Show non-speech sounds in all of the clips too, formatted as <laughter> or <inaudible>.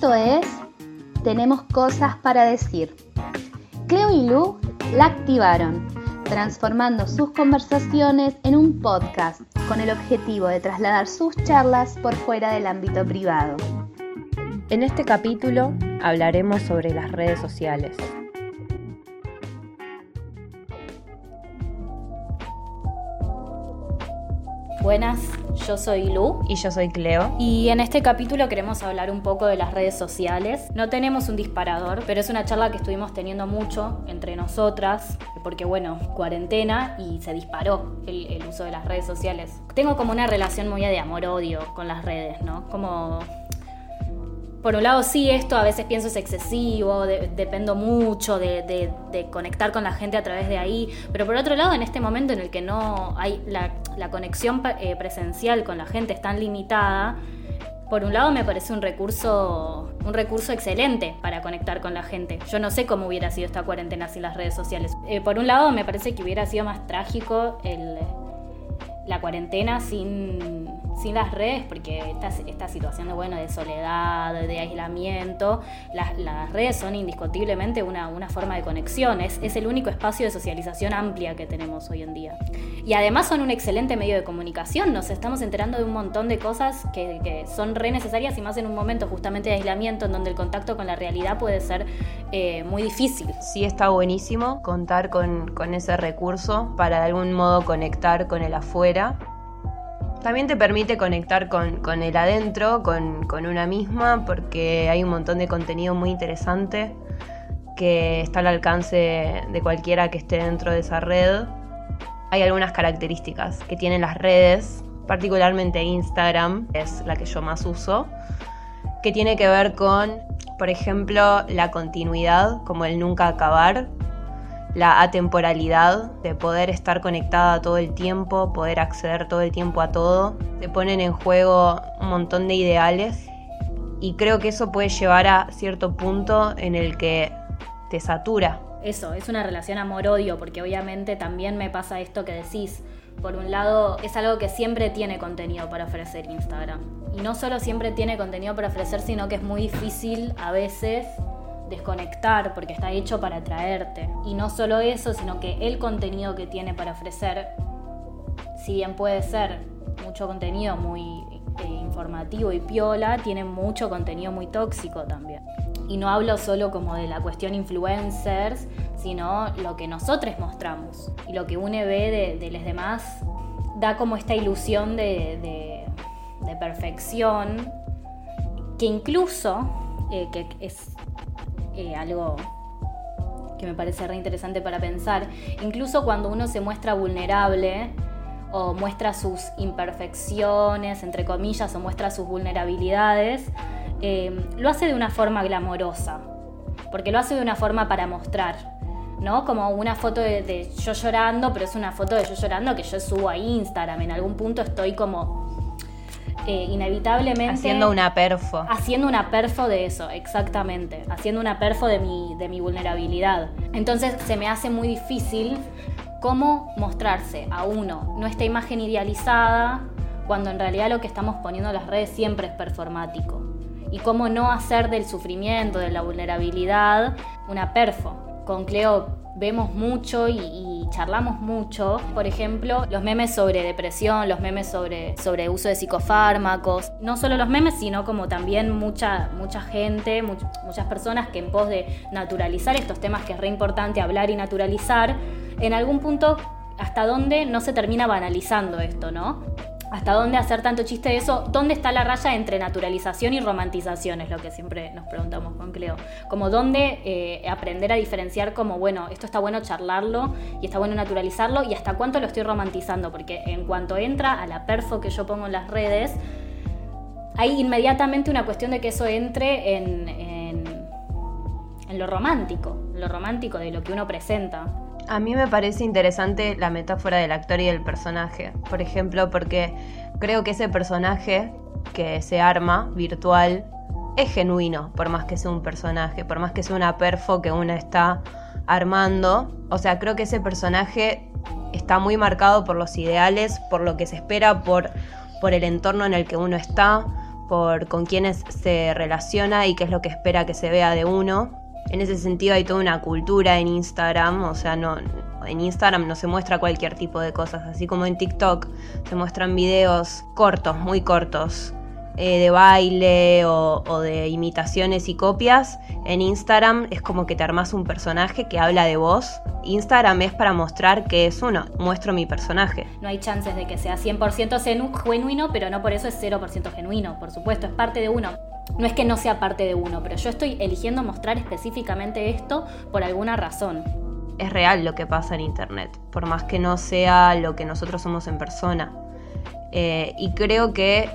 Esto es Tenemos cosas para decir. Cleo y Lu la activaron, transformando sus conversaciones en un podcast con el objetivo de trasladar sus charlas por fuera del ámbito privado. En este capítulo hablaremos sobre las redes sociales. Buenas, yo soy Lu. Y yo soy Cleo. Y en este capítulo queremos hablar un poco de las redes sociales. No tenemos un disparador, pero es una charla que estuvimos teniendo mucho entre nosotras, porque bueno, cuarentena y se disparó el, el uso de las redes sociales. Tengo como una relación muy de amor-odio con las redes, ¿no? Como por un lado sí, esto a veces pienso es excesivo, dependo mucho de, conectar con la gente a través de ahí, pero por otro lado en este momento en el que no hay la, conexión eh, presencial con la gente es tan limitada, por un lado me parece un recurso, un recurso excelente para conectar con la gente. Yo no sé cómo hubiera sido esta cuarentena sin las redes sociales. Eh, por un lado me parece que hubiera sido más trágico la cuarentena sin sin las redes, porque esta, esta situación de, bueno, de soledad, de aislamiento, las, redes son indiscutiblemente una, una forma de conexión, es, el único espacio de socialización amplia que tenemos hoy en día. Y además son un excelente medio de comunicación, nos estamos enterando de un montón de cosas que, son re necesarias y más en un momento justamente de aislamiento en donde el contacto con la realidad puede ser eh, muy difícil. Sí está buenísimo contar con, con ese recurso para de algún modo conectar con el afuera también te permite conectar con, el adentro, con, una misma, porque hay un montón de contenido muy interesante que está al alcance de cualquiera que esté dentro de esa red. Hay algunas características que tienen las redes, particularmente Instagram, es la que yo más uso, que tiene que ver con, por ejemplo, la continuidad, como el nunca acabar, la atemporalidad de poder estar conectada todo el tiempo, poder acceder todo el tiempo a todo. Se ponen en juego un montón de ideales y creo que eso puede llevar a cierto punto en el que te satura. Eso, es una relación amor-odio, porque obviamente también me pasa esto que decís. Por un lado, es algo que siempre tiene contenido para ofrecer Instagram. Y no solo siempre tiene contenido para ofrecer, sino que es muy difícil a veces desconectar porque está hecho para atraerte. Y no solo eso, sino que el contenido que tiene para ofrecer, si bien puede ser mucho contenido muy eh, informativo y piola, tiene mucho contenido muy tóxico también. Y no hablo solo como de la cuestión influencers, sino lo que nosotros mostramos. Y lo que uno ve de, los demás da como esta ilusión de, perfección que incluso, eh, que es eh, algo que me parece re interesante para pensar. Incluso cuando uno se muestra vulnerable o muestra sus imperfecciones, entre comillas, o muestra sus vulnerabilidades, eh, lo hace de una forma glamorosa, porque lo hace de una forma para mostrar. ¿no? Como una foto de, de yo llorando, pero es una foto de yo llorando que yo subo a Instagram. En algún punto estoy como eh, inevitablemente... Haciendo una perfo. Haciendo una perfo de eso, exactamente. Haciendo una perfo de mi, de mi vulnerabilidad. Entonces se me hace muy difícil cómo mostrarse a uno nuestra imagen idealizada cuando en realidad lo que estamos poniendo en las redes siempre es performático. Y cómo no hacer del sufrimiento, de la vulnerabilidad, una perfo. Con Cleo vemos mucho y, charlamos mucho. Por ejemplo, los memes sobre depresión, los memes sobre, sobre uso de psicofármacos. No solo los memes, sino como también mucha, mucha gente, muchas personas que en pos de naturalizar estos temas que es re importante hablar y naturalizar, en algún punto hasta dónde no se termina banalizando esto, ¿no? ¿Hasta dónde hacer tanto chiste de eso? ¿Dónde está la raya entre naturalización y romantización? Es lo que siempre nos preguntamos con Cleo. Como dónde eh, aprender a diferenciar como, bueno, esto está bueno charlarlo y está bueno naturalizarlo y hasta cuánto lo estoy romantizando, porque en cuanto entra a la perfo que yo pongo en las redes, hay inmediatamente una cuestión de que eso entre en, en, en lo romántico, lo romántico de lo que uno presenta. A mí me parece interesante la metáfora del actor y del personaje, por ejemplo, porque creo que ese personaje que se arma virtual es genuino, por más que sea un personaje, por más que sea una perfo que uno está armando. O sea, creo que ese personaje está muy marcado por los ideales, por lo que se espera, por, por el entorno en el que uno está, por con quienes se relaciona y qué es lo que espera que se vea de uno. En ese sentido hay toda una cultura en Instagram, o sea, no, en Instagram no se muestra cualquier tipo de cosas, así como en TikTok se muestran videos cortos, muy cortos, eh, de baile o, de imitaciones y copias, en Instagram es como que te armas un personaje que habla de vos. Instagram es para mostrar que es uno, muestro mi personaje. No hay chances de que sea 100% genuino, pero no por eso es 0% genuino, por supuesto, es parte de uno. No es que no sea parte de uno, pero yo estoy eligiendo mostrar específicamente esto por alguna razón. Es real lo que pasa en Internet, por más que no sea lo que nosotros somos en persona. Eh, y creo que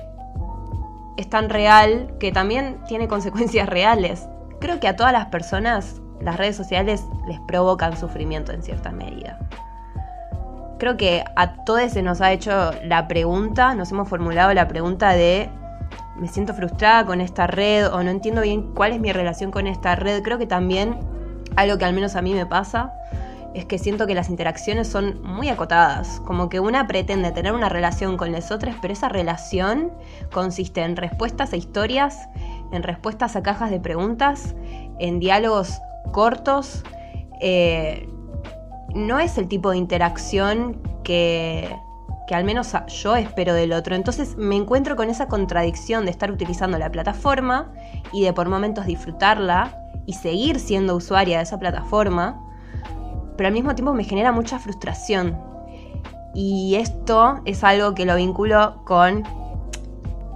es tan real que también tiene <laughs> consecuencias reales. Creo que a todas las personas las redes sociales les provocan sufrimiento en cierta medida. Creo que a todos se nos ha hecho la pregunta, nos hemos formulado la pregunta de me siento frustrada con esta red o no entiendo bien cuál es mi relación con esta red. Creo que también algo que al menos a mí me pasa es que siento que las interacciones son muy acotadas, como que una pretende tener una relación con las otras, pero esa relación consiste en respuestas a historias, en respuestas a cajas de preguntas, en diálogos cortos. Eh, no es el tipo de interacción que, que al menos yo espero del otro. Entonces me encuentro con esa contradicción de estar utilizando la plataforma y de por momentos disfrutarla y seguir siendo usuaria de esa plataforma pero al mismo tiempo me genera mucha frustración. Y esto es algo que lo vinculo con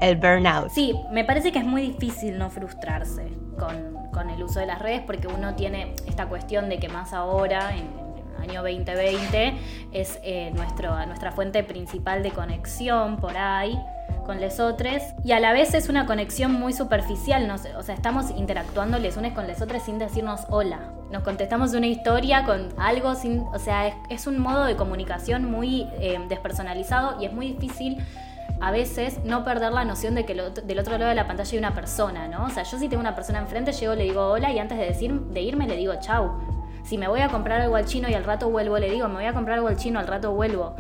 el burnout. Sí, me parece que es muy difícil no frustrarse con, el uso de las redes porque uno tiene esta cuestión de que más ahora, año 2020, es eh, nuestro, nuestra fuente principal de conexión por ahí con les otros y a la vez es una conexión muy superficial, no o sea, estamos interactuando les unes con les otros sin decirnos hola. Nos contestamos una historia con algo sin, o sea, es, un modo de comunicación muy eh, despersonalizado y es muy difícil a veces no perder la noción de que del otro lado de la pantalla hay una persona, ¿no? O sea, yo si tengo una persona enfrente, llego, le digo hola y antes de, decir, de irme le digo chau. Si me voy a comprar algo al chino y al rato vuelvo, le digo, me voy a comprar algo al chino, al rato vuelvo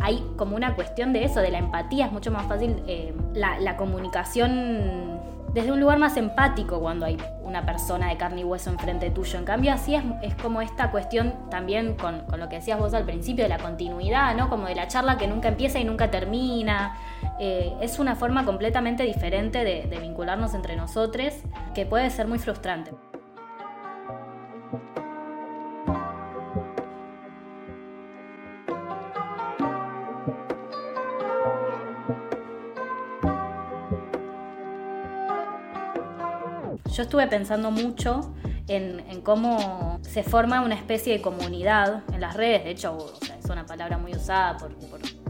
hay como una cuestión de eso, de la empatía, es mucho más fácil eh, la, comunicación desde un lugar más empático cuando hay una persona de carne y hueso enfrente tuyo. En cambio, así es, es como esta cuestión también con, lo que decías vos al principio, de la continuidad, ¿no? Como de la charla que nunca empieza y nunca termina. Eh, es una forma completamente diferente de vincularnos entre nosotros que puede ser muy frustrante. Yo estuve pensando mucho en, cómo se forma una especie de comunidad en las redes. De hecho, es una palabra muy usada por,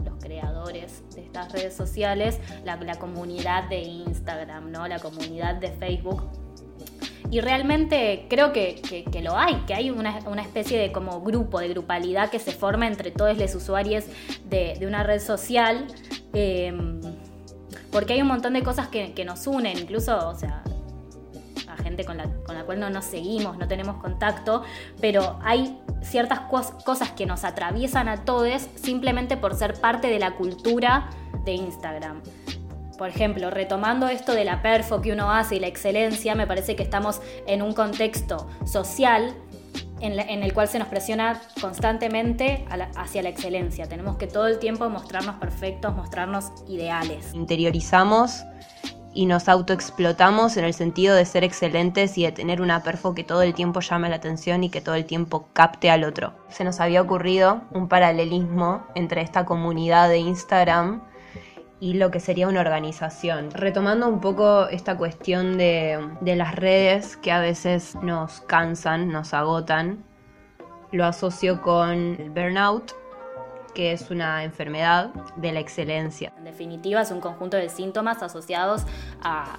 los creadores de estas redes sociales, la, comunidad de Instagram, ¿no? la comunidad de Facebook. Y realmente creo que, lo hay, que hay una, especie de como grupo, de grupalidad que se forma entre todos los usuarios de, una red social. Em, porque hay un montón de cosas que, que, nos unen, incluso, gente con la, cual no nos seguimos, no tenemos contacto, pero hay ciertas cosas que nos atraviesan a todos simplemente por ser parte de la cultura de Instagram. Por ejemplo, retomando esto de la perfo que uno hace y la excelencia, me parece que estamos en un contexto social en, el cual se nos presiona constantemente hacia la excelencia. Tenemos que todo el tiempo mostrarnos perfectos, mostrarnos ideales. Interiorizamos y nos autoexplotamos en el sentido de ser excelentes y de tener una perfo que todo el tiempo llame la atención y que todo el tiempo capte al otro. Se nos había ocurrido un paralelismo entre esta comunidad de Instagram y lo que sería una organización. Retomando un poco esta cuestión de, de las redes que a veces nos cansan, nos agotan, lo asocio con el burnout que es una enfermedad de la excelencia. En definitiva, es un conjunto de síntomas asociados a,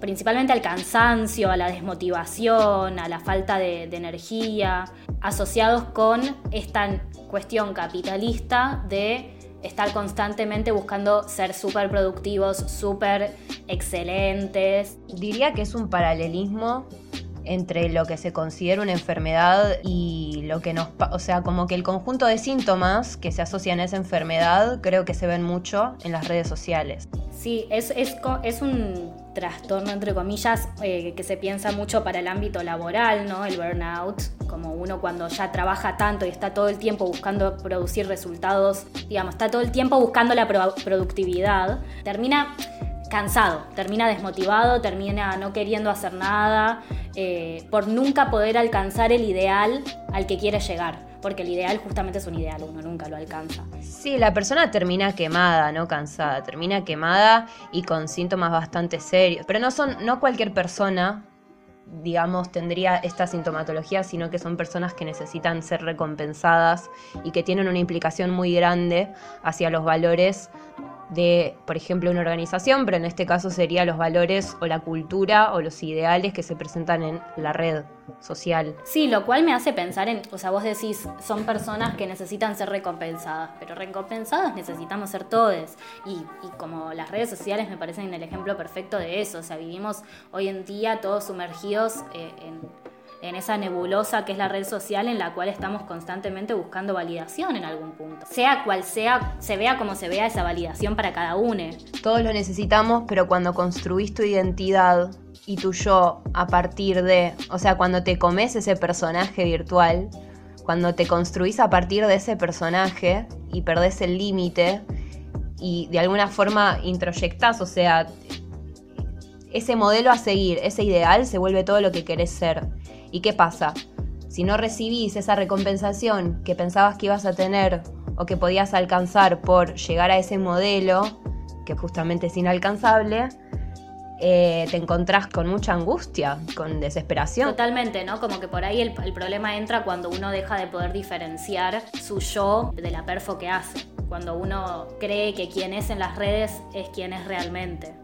principalmente al cansancio, a la desmotivación, a la falta de, energía, asociados con esta cuestión capitalista de estar constantemente buscando ser súper productivos, súper excelentes. Diría que es un paralelismo entre lo que se considera una enfermedad y lo que nos... O sea, como que el conjunto de síntomas que se asocian a esa enfermedad creo que se ven mucho en las redes sociales. Sí, es, es, es un trastorno, entre comillas, eh, que se piensa mucho para el ámbito laboral, ¿no? El burnout, como uno cuando ya trabaja tanto y está todo el tiempo buscando producir resultados, digamos, está todo el tiempo buscando la productividad, termina cansado, termina desmotivado, termina no queriendo hacer nada, eh, por nunca poder alcanzar el ideal al que quiere llegar. Porque el ideal justamente es un ideal, uno nunca lo alcanza. Sí, la persona termina quemada, no cansada, termina quemada y con síntomas bastante serios. Pero no son, no cualquier persona digamos, tendría esta sintomatología, sino que son personas que necesitan ser recompensadas y que tienen una implicación muy grande hacia los valores de, por ejemplo, una organización, pero en este caso sería los valores o la cultura o los ideales que se presentan en la red social. Sí, lo cual me hace pensar en, o sea, vos decís, son personas que necesitan ser recompensadas, pero recompensadas necesitamos ser todos. Y, y como las redes sociales me parecen el ejemplo perfecto de eso, o sea, vivimos hoy en día todos sumergidos eh, en en esa nebulosa que es la red social en la cual estamos constantemente buscando validación en algún punto. Sea cual sea, se vea como se vea esa validación para cada uno. Todos lo necesitamos, pero cuando construís tu identidad y tu yo a partir de, o sea, cuando te comes ese personaje virtual, cuando te construís a partir de ese personaje y perdés el límite y de alguna forma introyectás, o sea, ese modelo a seguir, ese ideal se vuelve todo lo que querés ser. ¿Y qué pasa? Si no recibís esa recompensación que pensabas que ibas a tener o que podías alcanzar por llegar a ese modelo, que justamente es inalcanzable, eh, te encontrás con mucha angustia, con desesperación. Totalmente, ¿no? Como que por ahí el, el, problema entra cuando uno deja de poder diferenciar su yo de la perfo que hace. Cuando uno cree que quien es en las redes es quien es realmente.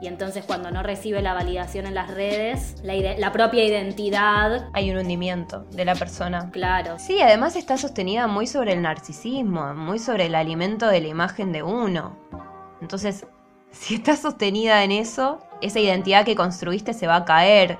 Y entonces cuando no recibe la validación en las redes, la, propia identidad... Hay un hundimiento de la persona. Claro. Sí, además está sostenida muy sobre el narcisismo, muy sobre el alimento de la imagen de uno. Entonces, <laughs> si está sostenida en eso, esa identidad que construiste se va a caer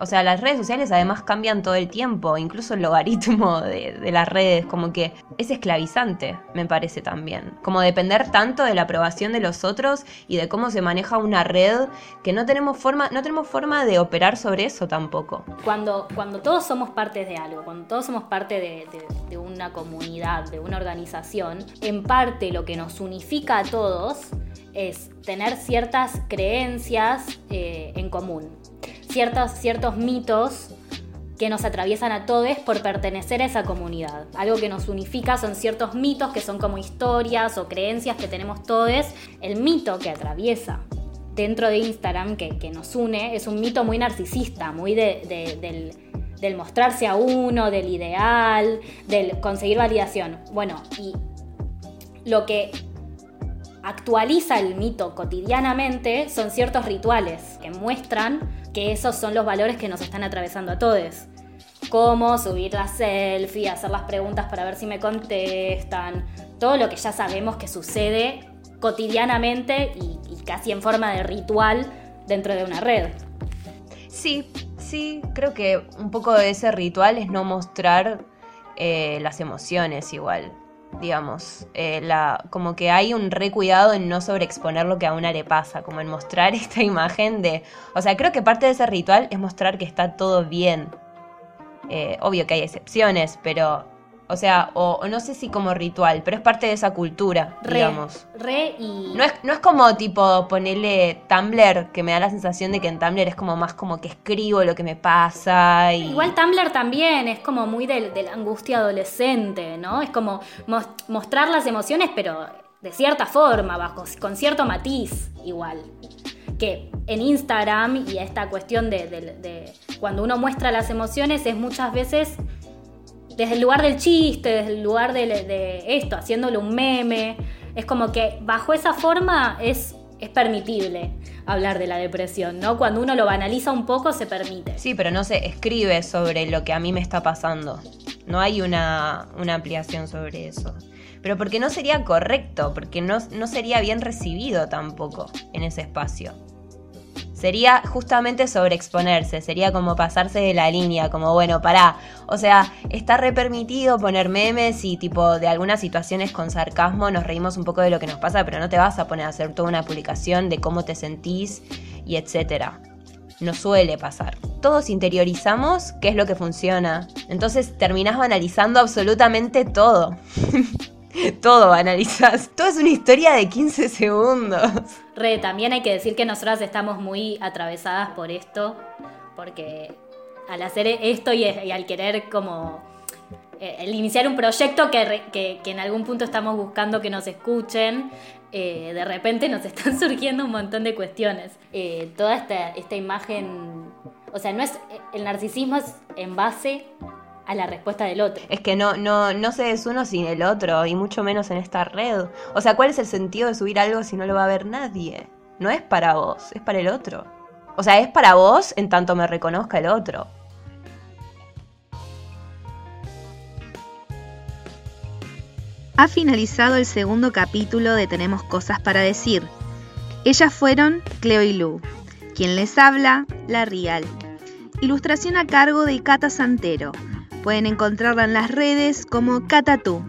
o sea, las redes sociales además cambian todo el tiempo, incluso el logaritmo de, las redes, como que es esclavizante, me parece también. Como depender tanto de la aprobación de los otros y de cómo se maneja una red que no tenemos forma, no tenemos forma de operar sobre eso tampoco. Cuando, cuando todos somos parte de algo, cuando todos somos parte de, una comunidad, de una organización, en parte lo que nos unifica a todos es tener ciertas creencias eh, en común ciertos, mitos que nos atraviesan a todos por pertenecer a esa comunidad. Algo que nos unifica son ciertos mitos que son como historias o creencias que tenemos todos. El mito que atraviesa dentro de Instagram, que, nos une, es un mito muy narcisista, muy del, del, mostrarse a uno, del ideal, del conseguir validación. Bueno, y lo que actualiza el mito cotidianamente son ciertos rituales que muestran que esos son los valores que nos están atravesando a todos. Cómo subir la selfie, hacer las preguntas para ver si me contestan, todo lo que ya sabemos que sucede cotidianamente y, casi en forma de ritual dentro de una red. Sí, sí, creo que un poco de ese ritual es no mostrar eh, las emociones igual digamos, eh, la, como que hay un recuidado en no sobreexponer lo que a una le pasa, como en mostrar <laughs> esta imagen de, o sea, creo que parte de ese ritual es mostrar que está todo bien. Eh, obvio que hay excepciones, pero o sea, o, no sé si como ritual, pero es parte de esa cultura, digamos. Re y. No es, no es como tipo ponerle Tumblr, que me da la sensación de que en Tumblr es como más como que escribo lo que me pasa. Y... Igual Tumblr también es como muy de, la angustia adolescente, ¿no? Es como mostrar las emociones, pero de cierta forma, bajo, con cierto matiz, igual. Que en Instagram y esta cuestión de, de cuando uno muestra las emociones es muchas veces desde el lugar del chiste, desde el lugar de, esto, haciéndole un meme. Es como que bajo esa forma es, es permitible hablar de la depresión, ¿no? Cuando uno lo banaliza un poco se permite. Sí, pero no se escribe sobre lo que a mí me está pasando. No hay una, ampliación sobre eso. Pero porque no sería correcto, porque no, no sería bien recibido tampoco en ese espacio. Sería justamente sobreexponerse, sería como pasarse de la línea, como bueno, pará. O sea, está repermitido poner memes y tipo de algunas situaciones con sarcasmo nos reímos un poco de lo que nos pasa, pero no te vas a poner a hacer toda una publicación de cómo te sentís y etcétera. No suele pasar. Todos interiorizamos qué es lo que funciona. Entonces terminás banalizando absolutamente todo. <laughs> <laughs> todo analizás. Todo es una historia de 15 segundos. Re, también hay que decir que nosotras estamos muy atravesadas por esto, porque al hacer esto y, al querer como eh, iniciar un proyecto que, en algún punto estamos buscando que nos escuchen, eh, de repente nos <laughs> están surgiendo un montón de cuestiones. Eh, toda esta, esta imagen, o sea, no es el narcisismo es en base a la respuesta del otro. Es que no, no, no se es uno sin el otro, y mucho menos en esta red. O sea, ¿cuál es el sentido de subir algo si no lo va a ver nadie? No es para vos, es para el otro. O sea, es para vos en tanto me reconozca el otro. Ha finalizado el segundo capítulo de Tenemos Cosas para Decir. Ellas fueron Cleo y Lu. Quien les habla, La Real. Ilustración a cargo de Cata Santero. Pueden encontrarla en las redes como Catatú.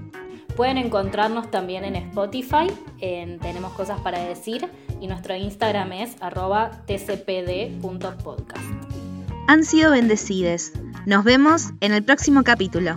Pueden encontrarnos también en Spotify, en Tenemos Cosas para Decir, y nuestro Instagram es arroba tcpd.podcast. Han sido bendecides. Nos vemos en el próximo capítulo.